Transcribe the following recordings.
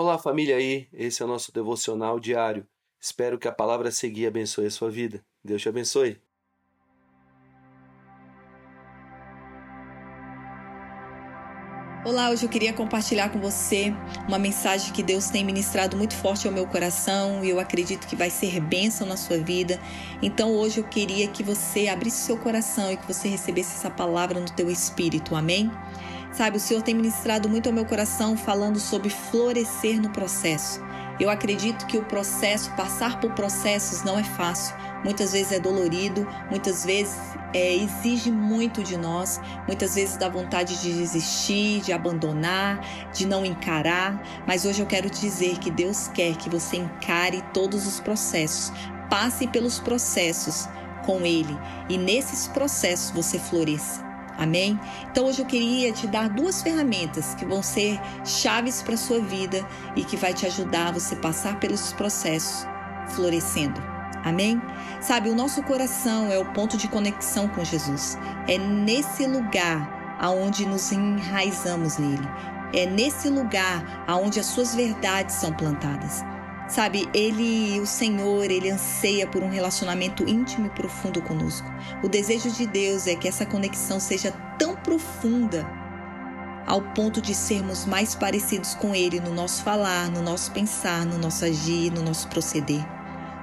Olá, família aí. Esse é o nosso devocional diário. Espero que a palavra seguir abençoe a sua vida. Deus te abençoe. Olá, hoje eu queria compartilhar com você uma mensagem que Deus tem ministrado muito forte ao meu coração e eu acredito que vai ser bênção na sua vida. Então hoje eu queria que você abrisse seu coração e que você recebesse essa palavra no teu espírito. Amém? Sabe, o Senhor tem ministrado muito ao meu coração falando sobre florescer no processo. Eu acredito que o processo, passar por processos não é fácil. Muitas vezes é dolorido, muitas vezes é, exige muito de nós, muitas vezes dá vontade de desistir, de abandonar, de não encarar. Mas hoje eu quero dizer que Deus quer que você encare todos os processos, passe pelos processos com Ele e nesses processos você floresça. Amém? Então hoje eu queria te dar duas ferramentas que vão ser chaves para a sua vida e que vai te ajudar a você passar pelos processos florescendo. Amém? Sabe, o nosso coração é o ponto de conexão com Jesus. É nesse lugar aonde nos enraizamos nele. É nesse lugar aonde as suas verdades são plantadas. Sabe, ele, o Senhor, ele anseia por um relacionamento íntimo e profundo conosco. O desejo de Deus é que essa conexão seja tão profunda ao ponto de sermos mais parecidos com ele no nosso falar, no nosso pensar, no nosso agir, no nosso proceder.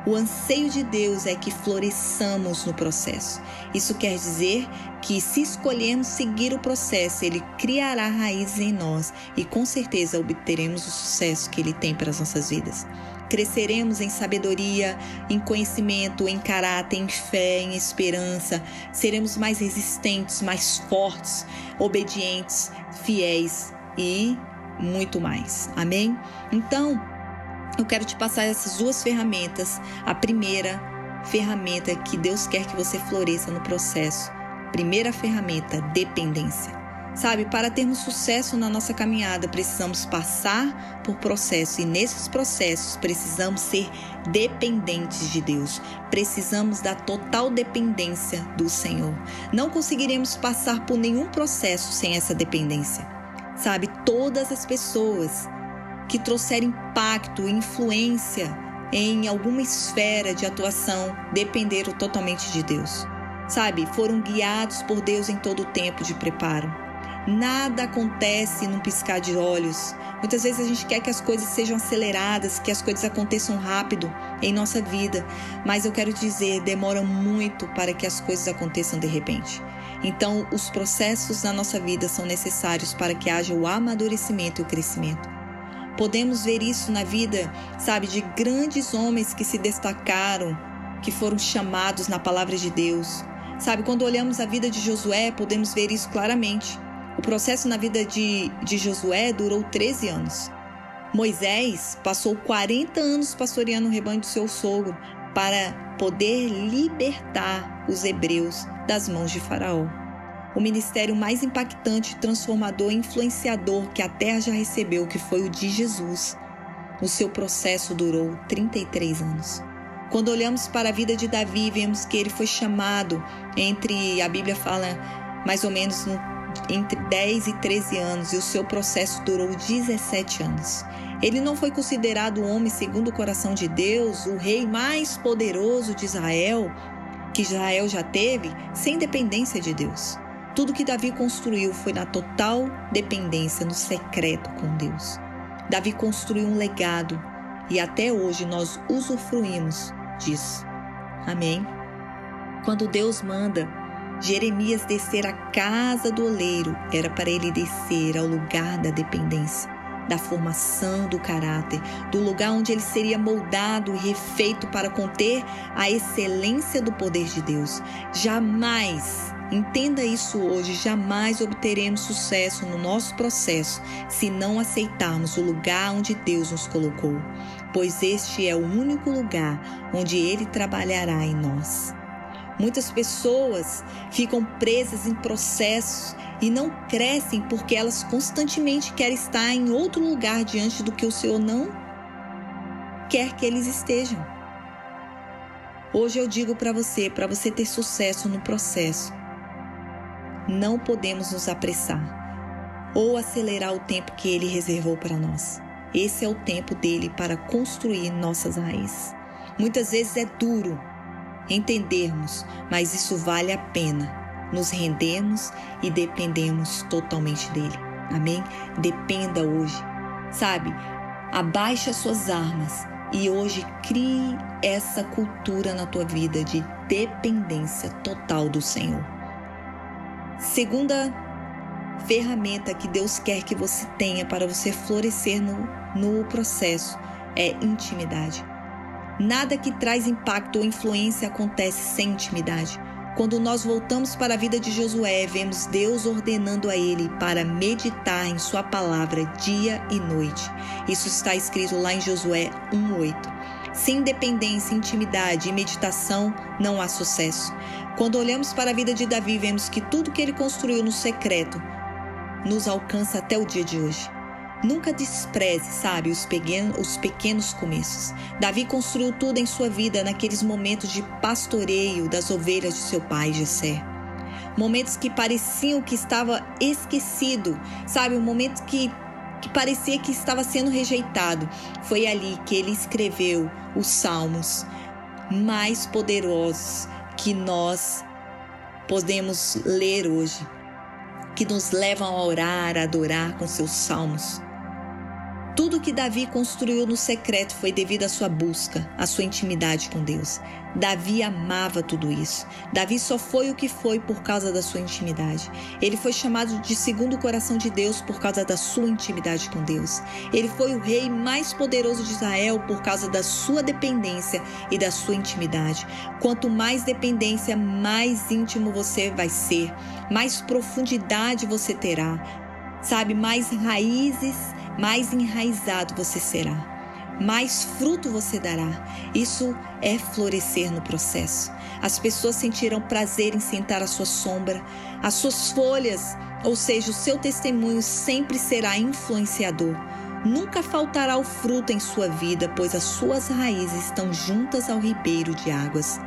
O anseio de Deus é que floresçamos no processo. Isso quer dizer que, se escolhermos seguir o processo, Ele criará raízes em nós e com certeza obteremos o sucesso que Ele tem para as nossas vidas. Cresceremos em sabedoria, em conhecimento, em caráter, em fé, em esperança. Seremos mais resistentes, mais fortes, obedientes, fiéis e muito mais. Amém? Então, eu quero te passar essas duas ferramentas. A primeira ferramenta que Deus quer que você floresça no processo. Primeira ferramenta, dependência. Sabe, para termos sucesso na nossa caminhada, precisamos passar por processos e nesses processos precisamos ser dependentes de Deus. Precisamos da total dependência do Senhor. Não conseguiremos passar por nenhum processo sem essa dependência. Sabe, todas as pessoas que trouxeram impacto, influência em alguma esfera de atuação dependeram totalmente de Deus. Sabe, foram guiados por Deus em todo o tempo de preparo. Nada acontece num piscar de olhos. Muitas vezes a gente quer que as coisas sejam aceleradas, que as coisas aconteçam rápido em nossa vida, mas eu quero dizer, demora muito para que as coisas aconteçam de repente. Então, os processos na nossa vida são necessários para que haja o amadurecimento e o crescimento. Podemos ver isso na vida, sabe, de grandes homens que se destacaram, que foram chamados na palavra de Deus. Sabe, quando olhamos a vida de Josué, podemos ver isso claramente. O processo na vida de, de Josué durou 13 anos. Moisés passou 40 anos pastoreando o rebanho do seu sogro para poder libertar os hebreus das mãos de Faraó. O ministério mais impactante, transformador e influenciador que a terra já recebeu, que foi o de Jesus. O seu processo durou 33 anos. Quando olhamos para a vida de Davi, vemos que ele foi chamado entre, a Bíblia fala mais ou menos no entre 10 e 13 anos e o seu processo durou 17 anos. Ele não foi considerado o homem segundo o coração de Deus, o rei mais poderoso de Israel, que Israel já teve, sem dependência de Deus. Tudo que Davi construiu foi na total dependência, no secreto com Deus. Davi construiu um legado e até hoje nós usufruímos disso. Amém? Quando Deus manda Jeremias descer à casa do oleiro era para ele descer ao lugar da dependência, da formação do caráter, do lugar onde ele seria moldado e refeito para conter a excelência do poder de Deus. Jamais, entenda isso hoje, jamais obteremos sucesso no nosso processo se não aceitarmos o lugar onde Deus nos colocou, pois este é o único lugar onde ele trabalhará em nós. Muitas pessoas ficam presas em processos e não crescem porque elas constantemente querem estar em outro lugar diante do que o Senhor não quer que eles estejam. Hoje eu digo para você, para você ter sucesso no processo, não podemos nos apressar ou acelerar o tempo que ele reservou para nós. Esse é o tempo dele para construir nossas raízes. Muitas vezes é duro entendermos, mas isso vale a pena. Nos rendemos e dependemos totalmente dele. Amém? Dependa hoje. Sabe? Abaixe as suas armas e hoje crie essa cultura na tua vida de dependência total do Senhor. Segunda ferramenta que Deus quer que você tenha para você florescer no, no processo é intimidade. Nada que traz impacto ou influência acontece sem intimidade. Quando nós voltamos para a vida de Josué, vemos Deus ordenando a ele para meditar em Sua palavra dia e noite. Isso está escrito lá em Josué 1,8. Sem independência, intimidade e meditação, não há sucesso. Quando olhamos para a vida de Davi, vemos que tudo que ele construiu no secreto nos alcança até o dia de hoje. Nunca despreze, sabe, os pequenos, os pequenos começos. Davi construiu tudo em sua vida naqueles momentos de pastoreio das ovelhas de seu pai Jessé. Momentos que pareciam que estava esquecido, sabe, um momento que que parecia que estava sendo rejeitado. Foi ali que ele escreveu os salmos mais poderosos que nós podemos ler hoje, que nos levam a orar, a adorar com seus salmos. Tudo que Davi construiu no secreto foi devido à sua busca, à sua intimidade com Deus. Davi amava tudo isso. Davi só foi o que foi por causa da sua intimidade. Ele foi chamado de segundo coração de Deus por causa da sua intimidade com Deus. Ele foi o rei mais poderoso de Israel por causa da sua dependência e da sua intimidade. Quanto mais dependência, mais íntimo você vai ser, mais profundidade você terá. Sabe, mais raízes mais enraizado você será, mais fruto você dará. Isso é florescer no processo. As pessoas sentirão prazer em sentar à sua sombra, as suas folhas, ou seja, o seu testemunho sempre será influenciador. Nunca faltará o fruto em sua vida, pois as suas raízes estão juntas ao ribeiro de águas.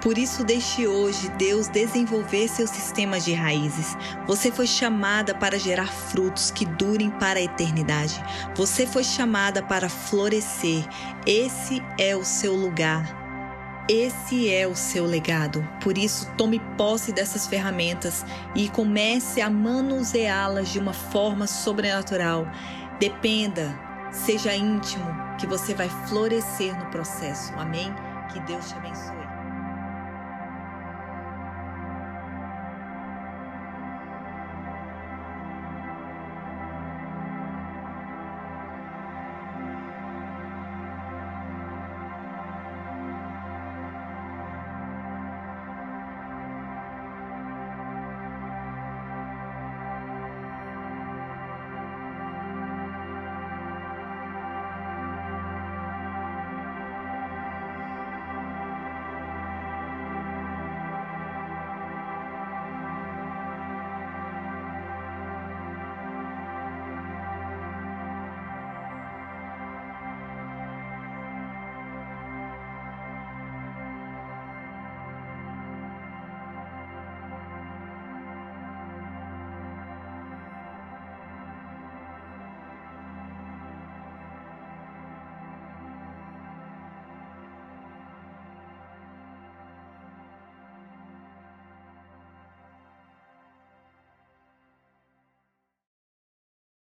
Por isso, deixe hoje Deus desenvolver seus sistemas de raízes. Você foi chamada para gerar frutos que durem para a eternidade. Você foi chamada para florescer. Esse é o seu lugar. Esse é o seu legado. Por isso, tome posse dessas ferramentas e comece a manuseá-las de uma forma sobrenatural. Dependa, seja íntimo, que você vai florescer no processo. Amém? Que Deus te abençoe.